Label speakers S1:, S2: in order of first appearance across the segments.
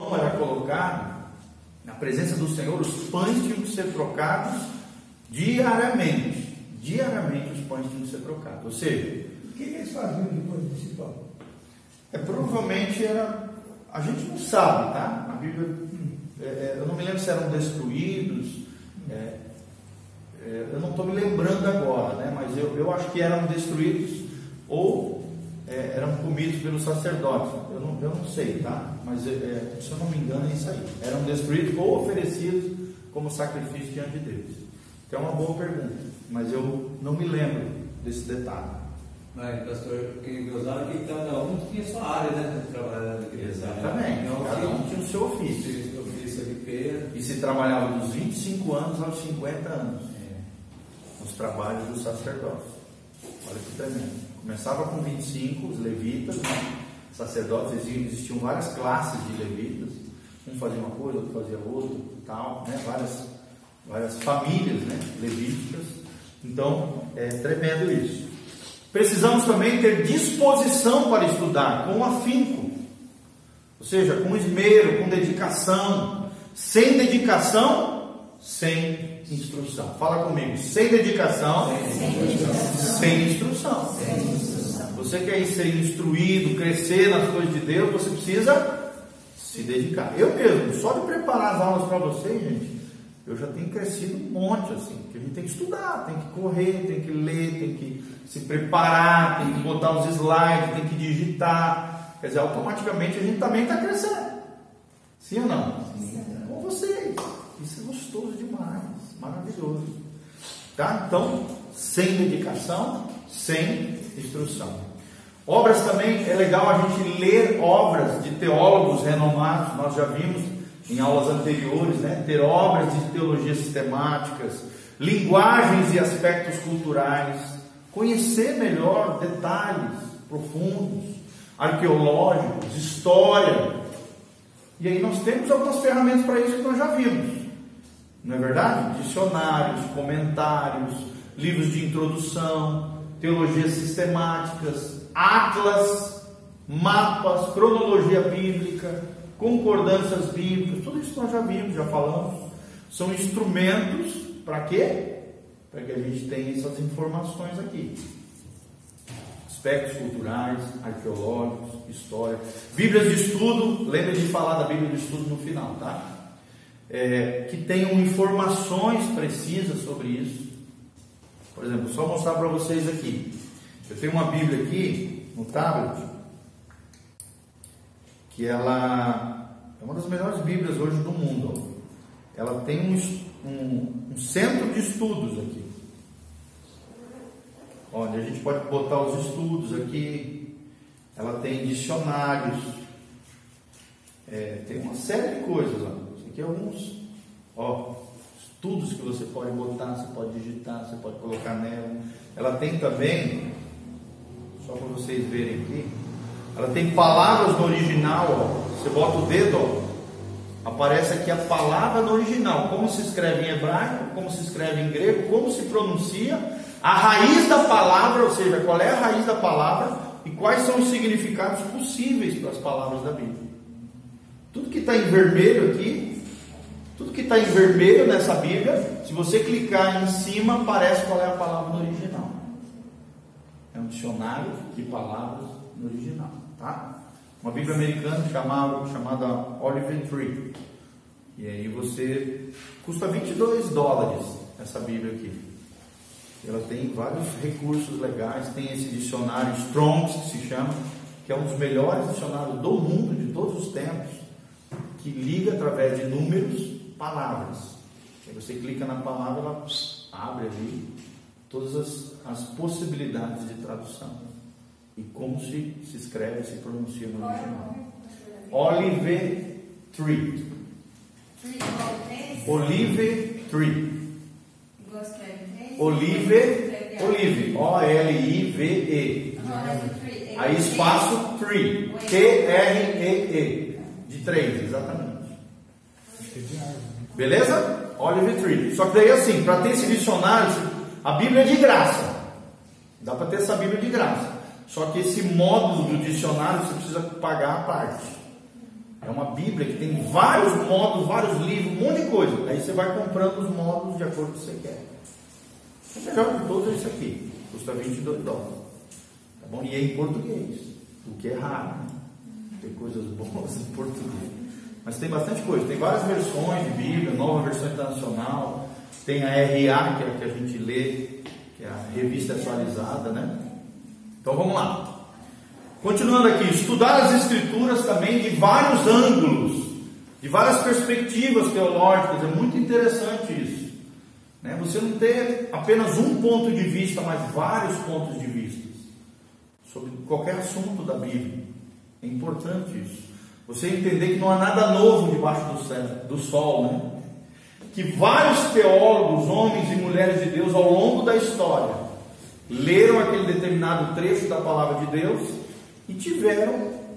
S1: era colocado na presença do Senhor, os pães tinham que ser trocados diariamente. Diariamente os pães tinham que ser trocados. Ou seja,
S2: o que eles faziam depois desse pão?
S1: É, provavelmente era. A gente não sabe, tá? A Bíblia. É, é eu não me lembro se eram destruídos. É, é, eu não estou me lembrando agora, né? Mas eu, eu acho que eram destruídos ou é, eram comidos pelos sacerdotes. Eu não, eu não sei, tá? Mas é, é, se eu não me engano é isso aí. Eram destruídos ou oferecidos como sacrifício diante de Deus. Então é uma boa pergunta, mas eu não me lembro desse detalhe.
S3: Mas, pastor, que gozaram que cada um tinha sua área, né? De trabalhar na igreja.
S1: Exatamente. Então, cada um tinha o seu ofício.
S3: O ofício de Pedro.
S1: E se trabalhava dos 25 anos aos 50 anos. É. Nos trabalhos do sacerdócio. Olha que tremendo. Começava com 25, os levitas, né? sacerdotes, existiam várias classes de levitas. Um fazia uma coisa, outro fazia outra, tal, né? várias, várias famílias né? levíticas. Então, é tremendo isso. Precisamos também ter disposição para estudar, com afinco, ou seja, com esmero, com dedicação. Sem dedicação, sem instrução. Fala comigo, sem dedicação, sem instrução. Sem instrução. Você quer ser instruído, crescer nas coisas de Deus, você precisa se dedicar. Eu mesmo, só de preparar as aulas para vocês, gente, eu já tenho crescido um monte, assim, porque a gente tem que estudar, tem que correr, tem que ler, tem que se preparar, tem que botar os slides, tem que digitar. Quer dizer, automaticamente a gente também está crescendo. Sim ou não? Sim. Com vocês. Isso é gostoso demais, maravilhoso. Tá? Então, sem dedicação, sem instrução. Obras também, é legal a gente ler obras de teólogos renomados, nós já vimos em aulas anteriores, né? ter obras de teologia sistemáticas, linguagens e aspectos culturais, conhecer melhor detalhes profundos, arqueológicos, história. E aí nós temos algumas ferramentas para isso que nós já vimos. Não é verdade? Dicionários, comentários, livros de introdução, teologias sistemáticas, atlas, mapas, cronologia bíblica, concordâncias bíblicas, tudo isso nós já vimos, já falamos. São instrumentos para quê? Para que a gente tenha essas informações aqui. Aspectos culturais, arqueológicos, história. Bíblias de estudo, lembra de falar da Bíblia de estudo no final, tá? É, que tenham informações precisas sobre isso. Por exemplo, só mostrar para vocês aqui. Eu tenho uma Bíblia aqui no tablet que ela é uma das melhores Bíblias hoje do mundo. Ela tem um, um, um centro de estudos aqui, onde a gente pode botar os estudos aqui. Ela tem dicionários, é, tem uma série de coisas. Ó. É alguns ó, estudos que você pode botar, você pode digitar, você pode colocar nela. Ela tem também, só para vocês verem aqui, ela tem palavras no original, ó. Você bota o dedo, ó, aparece aqui a palavra no original, como se escreve em hebraico, como se escreve em grego, como se pronuncia, a raiz da palavra, ou seja, qual é a raiz da palavra e quais são os significados possíveis para as palavras da Bíblia. Tudo que está em vermelho aqui, tudo que está em vermelho nessa Bíblia, se você clicar em cima, aparece qual é a palavra no original. É um dicionário de palavras no original tá? Uma Bíblia americana chamada, chamada Olive Tree. E aí você custa 22 dólares essa Bíblia aqui. Ela tem vários recursos legais, tem esse dicionário Strongs que se chama, que é um dos melhores dicionários do mundo de todos os tempos, que liga através de números palavras. Aí você clica na palavra, ela abre ali todas as, as possibilidades de tradução e como se, se escreve, se pronuncia no original. Olive Tree. Olive Tree. Olive, Olive, O-L-I-V-E. Aí espaço Tree, T-R-E-E, de três, exatamente. Beleza? Olive Tree. Só que daí assim, para ter esse dicionário, a Bíblia é de graça. Dá para ter essa Bíblia de graça. Só que esse módulo do dicionário você precisa pagar a parte. É uma Bíblia que tem vários modos, vários livros, um monte de coisa. Aí você vai comprando os modos de acordo com o que você quer. O melhor de todos é isso aqui. Custa 22 dólares. Tá bom? E é em português. O que é raro. Né? Tem coisas boas em português. Mas tem bastante coisa. Tem várias versões de Bíblia, nova versão internacional. Tem a RA, que é a que a gente lê, que é a revista atualizada, né? Então vamos lá. Continuando aqui, estudar as escrituras também de vários ângulos, de várias perspectivas teológicas, é muito interessante isso. Né? Você não ter apenas um ponto de vista, mas vários pontos de vista sobre qualquer assunto da Bíblia. É importante isso. Você entender que não há nada novo debaixo do, céu, do sol, né? Que vários teólogos, homens e mulheres de Deus, ao longo da história, leram aquele determinado trecho da palavra de Deus e tiveram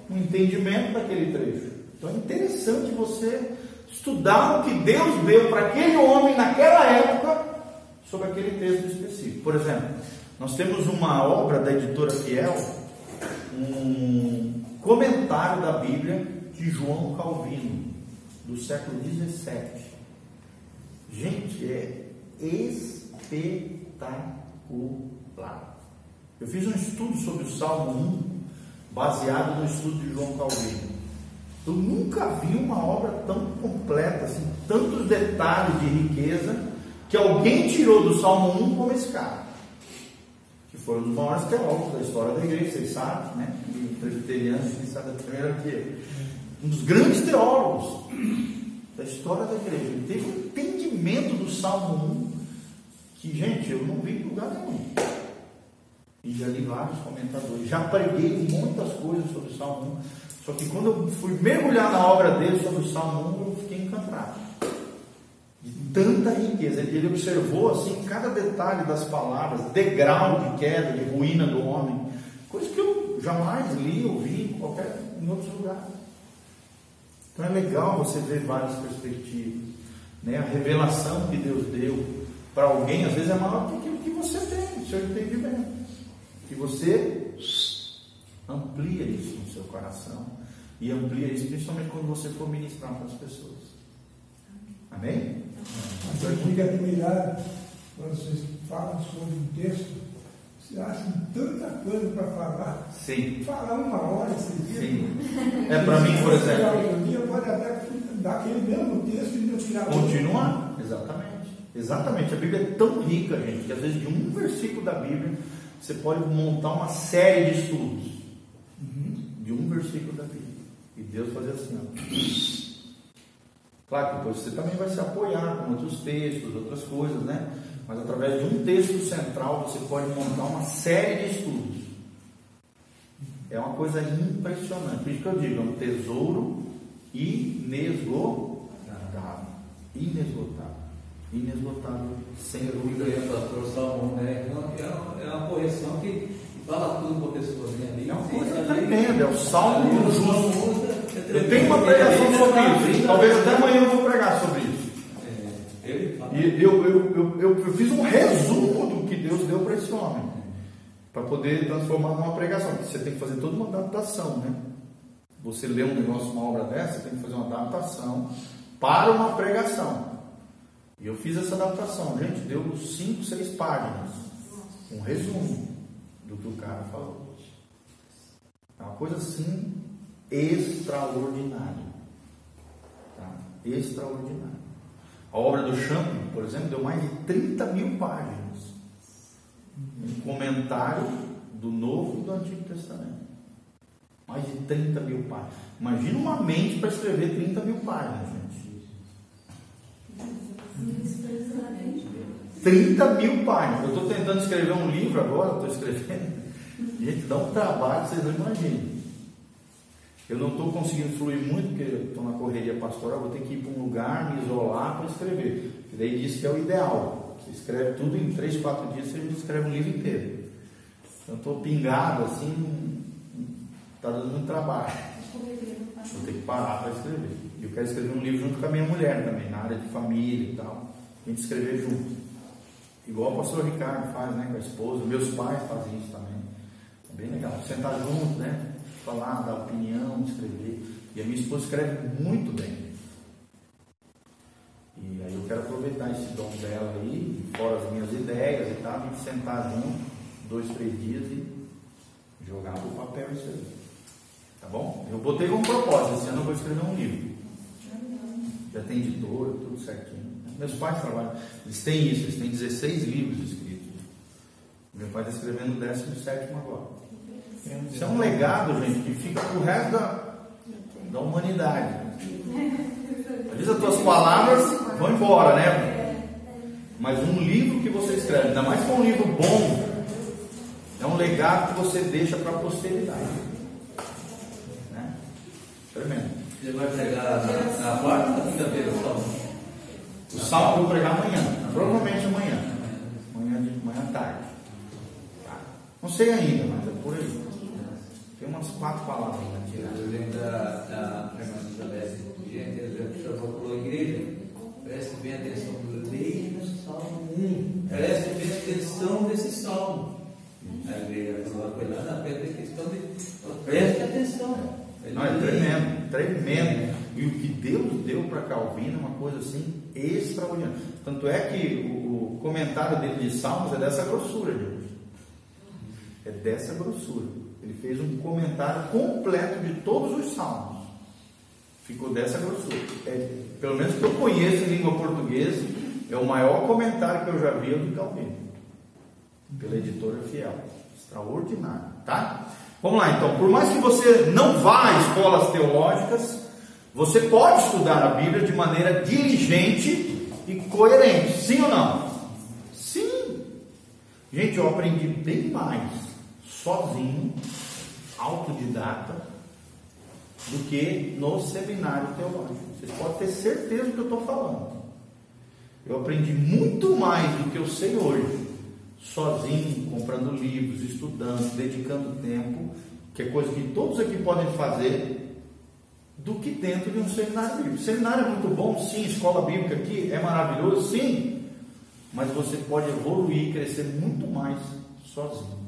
S1: um entendimento daquele trecho. Então é interessante você estudar o que Deus deu para aquele homem naquela época sobre aquele texto específico. Por exemplo, nós temos uma obra da editora Fiel, um comentário da Bíblia de João Calvino, do século XVII. Gente, é espetacular. Eu fiz um estudo sobre o Salmo 1 baseado no estudo de João Calvino. Eu nunca vi uma obra tão completa, assim, tantos detalhes de riqueza, que alguém tirou do Salmo 1 como esse cara. Que foi um dos maiores teólogos da história da igreja, vocês sabem, né? Presbiterianos, quem sabe da primeira que Um dos grandes teólogos da história da igreja. Ele teve um entendimento do Salmo 1 que, gente, eu não vi em lugar nenhum. E já li vários comentadores, já preguei muitas coisas sobre o Salmo 1. Só que quando eu fui mergulhar na obra dele sobre o Salmo 1, eu fiquei encantado. De tanta riqueza. Ele observou assim cada detalhe das palavras, degrau de queda, de ruína do homem. Coisa que eu jamais li ou vi em, qualquer, em outros lugares. Então é legal você ver várias perspectivas. Né? A revelação que Deus deu para alguém, às vezes, é maior do que aquilo que você tem, o seu entendimento que você amplia isso no seu coração e amplia isso principalmente quando você for ministrar para as pessoas. Amém?
S2: Mas eu digo admirar quando vocês falam sobre um texto, você acha tanta coisa para falar.
S1: Sim.
S2: Falar uma hora, você
S1: Sim. É para mim, por exemplo.
S2: Dia pode até dar aquele mesmo texto e não tirar
S1: Continuar? Exatamente. Exatamente. A Bíblia é tão rica, gente, que às vezes de um versículo da Bíblia você pode montar uma série de estudos uhum. de um versículo da Bíblia. E Deus fazer assim, ó. Claro que depois você também vai se apoiar com outros textos, outras coisas, né? Mas através de um texto central você pode montar uma série de estudos. É uma coisa impressionante. Por isso que eu digo, é um tesouro inesgotável. Inesgotável inesgotável, sem dúvida.
S3: É, pastor Salmão, né? É uma correção que fala tudo para a pessoa, né?
S1: É uma coisa tremenda, é o salmo do justo. Eu tenho uma pregação sobre isso, talvez até amanhã eu vou pregar sobre isso. E eu, eu, eu, eu, fiz um resumo do que Deus deu para esse homem, para poder transformar numa pregação. Você tem que fazer toda uma adaptação, né? Você lê um negócio, uma obra dessa, você tem que fazer uma adaptação para uma pregação. E eu fiz essa adaptação. Gente, deu 5, 6 páginas. Um resumo do que o cara falou. É uma coisa assim extraordinária. Tá? Extraordinária. A obra do Champlin, por exemplo, deu mais de 30 mil páginas. Um comentário do Novo e do Antigo Testamento. Mais de 30 mil páginas. Imagina uma mente para escrever 30 mil páginas, gente. 30 mil páginas. Eu estou tentando escrever um livro agora, estou escrevendo. Gente, dá um trabalho, vocês não imaginam. Eu não estou conseguindo fluir muito, porque estou na correria pastoral, vou ter que ir para um lugar, me isolar para escrever. E daí diz que é o ideal. Você escreve tudo em 3, 4 dias, você escreve um livro inteiro. Então, estou pingado assim, está dando muito trabalho. Vou ter que parar para escrever. E eu quero escrever um livro junto com a minha mulher também, na área de família e tal. A gente escrever junto. Igual o pastor Ricardo faz, né, com a esposa. Meus pais fazem isso também. É bem legal. Sentar junto, né? Falar, dar opinião, escrever. E a minha esposa escreve muito bem. E aí eu quero aproveitar esse dom dela aí, fora as minhas ideias e tal, a gente sentar junto, dois, três dias e jogar pro papel isso aí. Tá bom? Eu botei um propósito, esse ano eu vou escrever um livro. Já tem editora, tudo certinho. Meus pais trabalham, eles têm isso, eles têm 16 livros escritos. Meu pai está escrevendo o 17 agora. Isso é um legado, gente, que fica pro resto da, da humanidade. Às vezes as tuas palavras vão embora, né? Mas um livro que você escreve, ainda mais que um livro bom, é um legado que você deixa para a posteridade. Né? Tremendo.
S3: Você vai pregar na, quarta ou quinta-feira o salmo?
S1: O salmo eu vou pregar amanhã, provavelmente amanhã. Amanhã, de, amanhã à tarde. Tá? Não sei ainda, mas é por aí. Tem umas quatro palavras na tirada.
S3: Eu lembro da, da irmã Elizabeth, gente, já falou igreja, preste bem atenção, leia o Salmo 1, preste bem atenção nesse Salmo. A igreja falou, foi lá na pedra questão de. Preste atenção.
S1: Não, é tremendo, tremendo. E o que Deus deu para Calvino é uma coisa assim extraordinária. Tanto é que o, o comentário dele de Salmos é dessa grossura, gente. É dessa grossura. Ele fez um comentário completo de todos os salmos. Ficou dessa grossura. É, pelo menos que eu conheço em língua portuguesa, é o maior comentário que eu já vi do Calvino. Pela editora Fiel. Extraordinário, tá? Vamos lá então. Por mais que você não vá a escolas teológicas, você pode estudar a Bíblia de maneira diligente e coerente. Sim ou não? Sim. Gente, eu aprendi bem mais sozinho, autodidata, do que no seminário teológico. Vocês podem ter certeza do que eu estou falando. Eu aprendi muito mais do que eu sei hoje, sozinho, comprando livros, estudando, dedicando tempo, que é coisa que todos aqui podem fazer, do que dentro de um seminário bíblico. Seminário é muito bom, sim, escola bíblica aqui é maravilhoso, sim, mas você pode evoluir crescer muito mais sozinho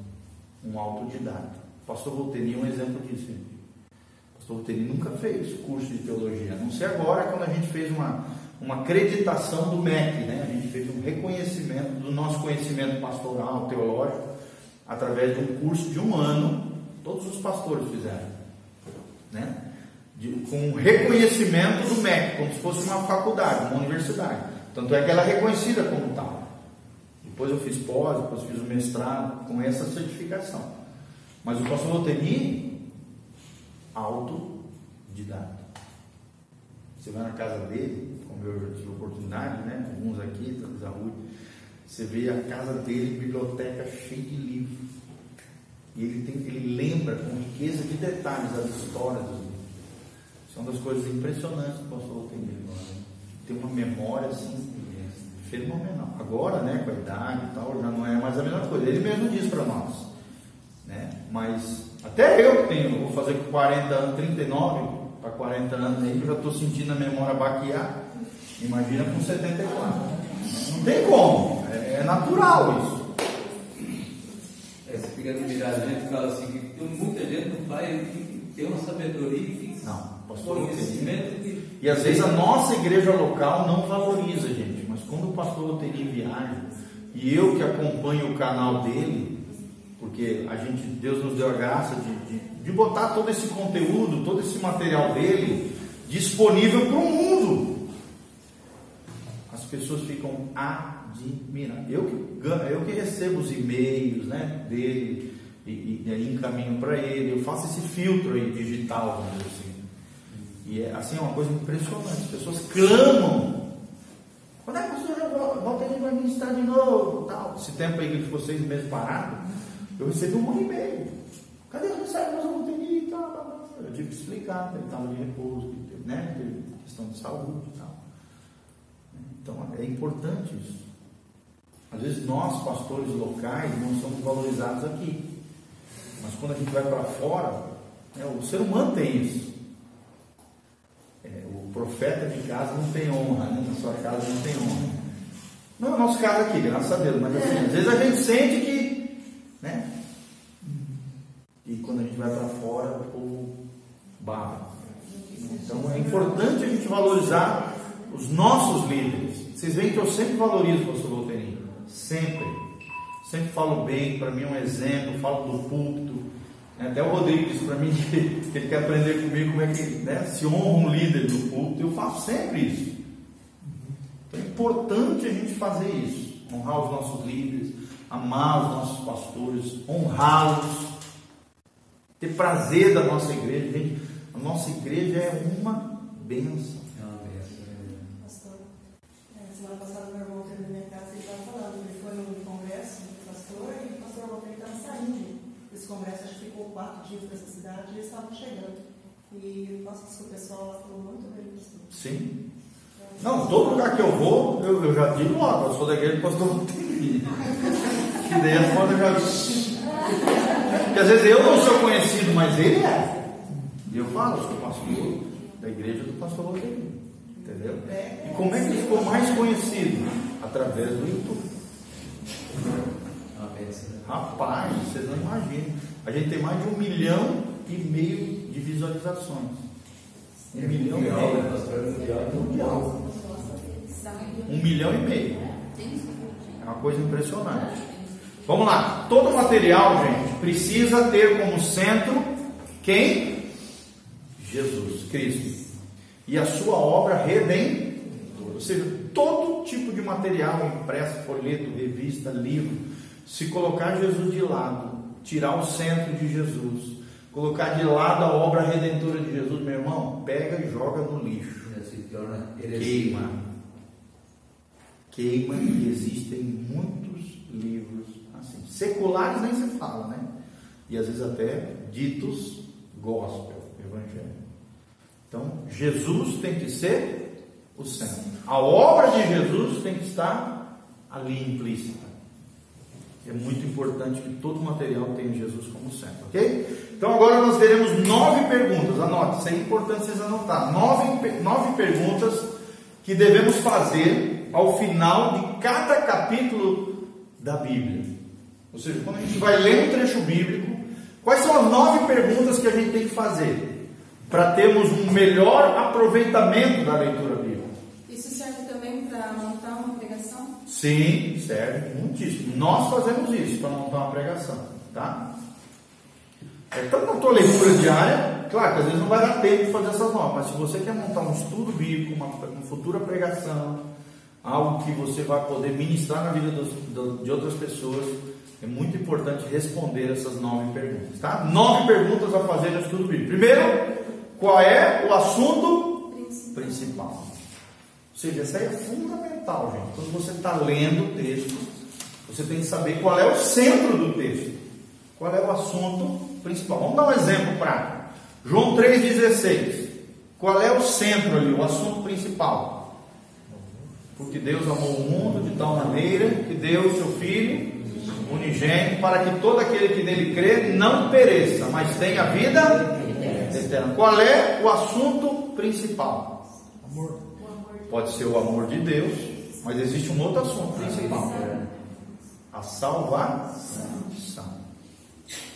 S1: um autodidata. O pastor Volteri é um exemplo disso. O pastor Volteri nunca fez curso de teologia, a não ser agora quando a gente fez uma, uma acreditação do MEC, né? a gente fez um reconhecimento do nosso conhecimento pastoral, teológico, através de um curso de um ano, todos os pastores fizeram, né? De, com reconhecimento do MEC, como se fosse uma faculdade, uma universidade. Tanto é que ela é reconhecida como tal. Depois eu fiz pós, depois fiz o mestrado com essa certificação. Mas o pastor Loteni, autodidata. Você vai na casa dele, como eu já tive oportunidade, né? Alguns aqui, talvez a Rui. Você vê a casa dele, biblioteca cheia de livros. E ele, tem, ele lembra com riqueza de detalhes as histórias dos livros. São das coisas impressionantes que o pastor Loteni tem uma memória assim fenomenal. Agora, né, com a idade e tal, já não é mais a mesma coisa. Ele mesmo diz para nós. Né? Mas até eu que tenho, vou fazer com 40 anos, 39 para 40 anos aí, eu já estou sentindo a memória baquear. Imagina com 74. Não tem como. É, é natural isso.
S3: É, você fica admirado, a gente fala assim, que tem muita gente não vai ter uma sabedoria que
S1: não, pastor,
S3: conhecimento que...
S1: E às vezes a nossa igreja local não valoriza, gente. Mas quando o pastor Loteri viaja, e eu que acompanho o canal dele, porque a gente, Deus nos deu a graça de, de, de botar todo esse conteúdo, todo esse material dele disponível para o mundo. As pessoas ficam admiradas. Eu que, eu que recebo os e-mails né, dele e, e, e encaminho para ele, eu faço esse filtro aí digital, assim. E é assim, é uma coisa impressionante. As pessoas clamam. Quando é que o senhor já volta aí vai ministrar de novo? Tal. Esse tempo aí que ele ficou seis meses parado, eu recebi um e-mail. Cadê o mensagem? Nós vamos ter que ir. Tal, Eu tive que explicar, ele estava de repouso, né? Teve questão de saúde e tal. Então é importante isso. Às vezes nós, pastores locais, não somos valorizados aqui. Mas quando a gente vai para fora, né, o ser humano tem isso profeta de casa não tem honra, né? na sua casa não tem honra. Não é o nosso caso aqui, graças a Deus, mas assim, às vezes a gente sente que, né? E quando a gente vai para fora, o povo baba. valorizar os nossos líderes. Vocês veem que eu sempre valorizo o pastor Volteirinho. Sempre. Sempre falo bem, para mim é um exemplo, falo do púlpito. Até o Rodrigo disse para mim que ele quer aprender comigo como é que né, se honra um líder do púlpito. Eu faço sempre isso. Então é importante a gente fazer isso. Honrar os nossos líderes, amar os nossos pastores, honrá-los, ter prazer da nossa igreja. Gente, a nossa igreja é uma bênção.
S3: É uma benção. né?
S4: Pastor, é, semana passada meu irmão teve na minha casa e ele estava falando, ele foi num congresso do pastor e o pastor Walter estava saindo desse congresso, acho que ficou quatro dias nessa cidade e eles estavam chegando. E o pastor que o pessoal lá falou muito bem disso.
S1: Sim. Não, todo lugar que eu vou, eu, eu já digo, ó, eu sou da igreja do pastor. Que daí as eu já Porque às vezes eu não sou conhecido, mas ele é. E eu falo, eu sou pastor da igreja do pastor Volteirinho. Entendeu? E como é que ele ficou mais conhecido? Através do YouTube. Rapaz, vocês não imaginam. A gente tem mais de um milhão e meio de visualizações. Um
S3: É
S1: milhão e
S3: né,
S1: meio.
S3: É. Mundial.
S1: Um milhão e meio. É uma coisa impressionante. Vamos lá. Todo material, gente, precisa ter como centro quem? Jesus, Cristo. E a sua obra redentora. Ou seja, todo tipo de material impresso, folheto, revista, livro, se colocar Jesus de lado, tirar o centro de Jesus, colocar de lado a obra redentora de Jesus, meu irmão, pega e joga no lixo
S3: heresia.
S1: queima. Queima e existem muitos livros assim. Seculares nem se fala, né? E às vezes até ditos gospel, evangelho. Então, Jesus tem que ser o centro. A obra de Jesus tem que estar ali implícita. É muito importante que todo material tenha Jesus como centro, ok? Então agora nós teremos nove perguntas. Anote, isso é importante vocês anotar. Nove, nove perguntas que devemos fazer ao final de cada capítulo da Bíblia. Ou seja, quando a gente vai ler um trecho bíblico, quais são as nove perguntas que a gente tem que fazer para termos um melhor aproveitamento da leitura bíblica?
S5: Isso serve para montar uma pregação?
S1: Sim, serve muitíssimo. Nós fazemos isso para montar uma pregação, tá? É, tanto na tua leitura diária, claro que às vezes não vai dar tempo de fazer essas normas, mas se você quer montar um estudo bíblico, uma, uma futura pregação, algo que você vai poder ministrar na vida dos- do- de outras pessoas, é muito importante responder essas nove perguntas, tá? Nove perguntas a fazer no estudo bíblico. Primeiro, qual é o assunto
S5: Principal.
S1: principal? Ou seja, essa aí é fundamental, gente. Quando você está lendo o texto, você tem que saber qual é o centro do texto. Qual é o assunto principal. Vamos dar um exemplo prático. João 3,16. Qual é o centro ali, o assunto principal? Porque Deus amou o mundo de tal maneira que deu o seu Filho unigênito para que todo aquele que nele crê não pereça, mas tenha vida eterna. Qual é o assunto principal?
S2: Amor.
S1: Pode ser o amor de Deus, mas existe um outro assunto principal: a salvação.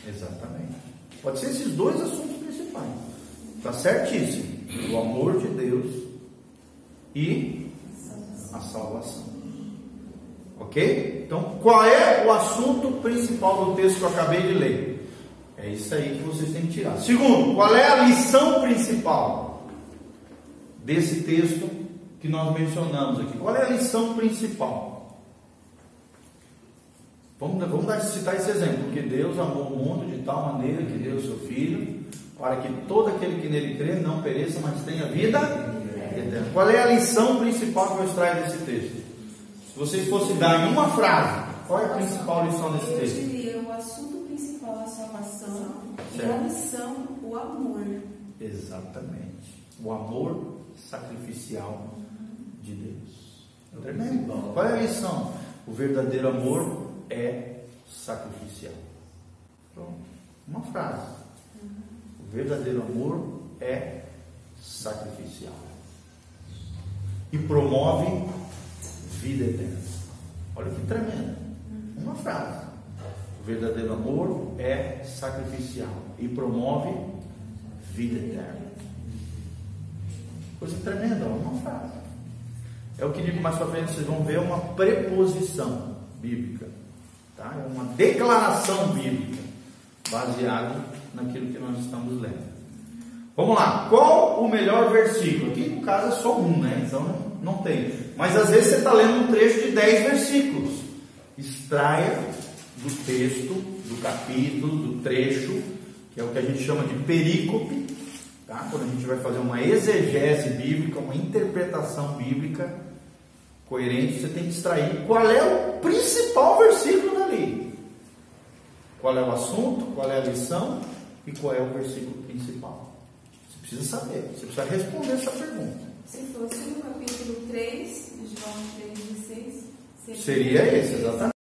S1: Exatamente. Pode ser esses dois assuntos principais. Está certíssimo. O amor de Deus e a salvação. Ok? Então, qual é o assunto principal do texto que eu acabei de ler? É isso aí que vocês têm que tirar. Segundo, qual é a lição principal desse texto que nós mencionamos aqui? Qual é a lição principal? Vamos, vamos dar, citar esse exemplo, porque Deus amou o mundo de tal maneira que deu o seu Filho, para que todo aquele que nele crê não pereça, mas tenha vida eterna. Qual é a lição principal que eu extraio desse texto? Se vocês fossem dar em uma frase, qual é a principal lição desse
S5: Eu
S1: texto?
S5: diria o assunto principal é a salvação e a lição, o amor.
S1: Exatamente. O amor sacrificial de Deus. Tremendo. Qual é a lição? O verdadeiro amor é sacrificial. Pronto. Uma frase. O verdadeiro amor é sacrificial. E promove vida eterna. Olha que tremendo. Uma frase. O verdadeiro amor é sacrificial e promove vida eterna. Coisa tremenda, uma frase. É o que digo mais para frente, vocês vão ver uma preposição bíblica. Tá? É uma declaração bíblica baseada naquilo que nós estamos lendo. Vamos lá, qual o melhor versículo? Aqui no caso é só um, né? Então não, não tem. Mas às vezes você está lendo um trecho de 10 versículos. Extraia do texto, do capítulo, do trecho, que é o que a gente chama de perícope, tá? quando a gente vai fazer uma exegese bíblica, uma interpretação bíblica coerente, você tem que extrair qual é o principal versículo dali. Qual é o assunto, qual é a lição e qual é o versículo principal. Você precisa saber, você precisa responder essa pergunta.
S5: Se fosse no capítulo 3, de João 3, 16,
S1: Seria esse, exatamente.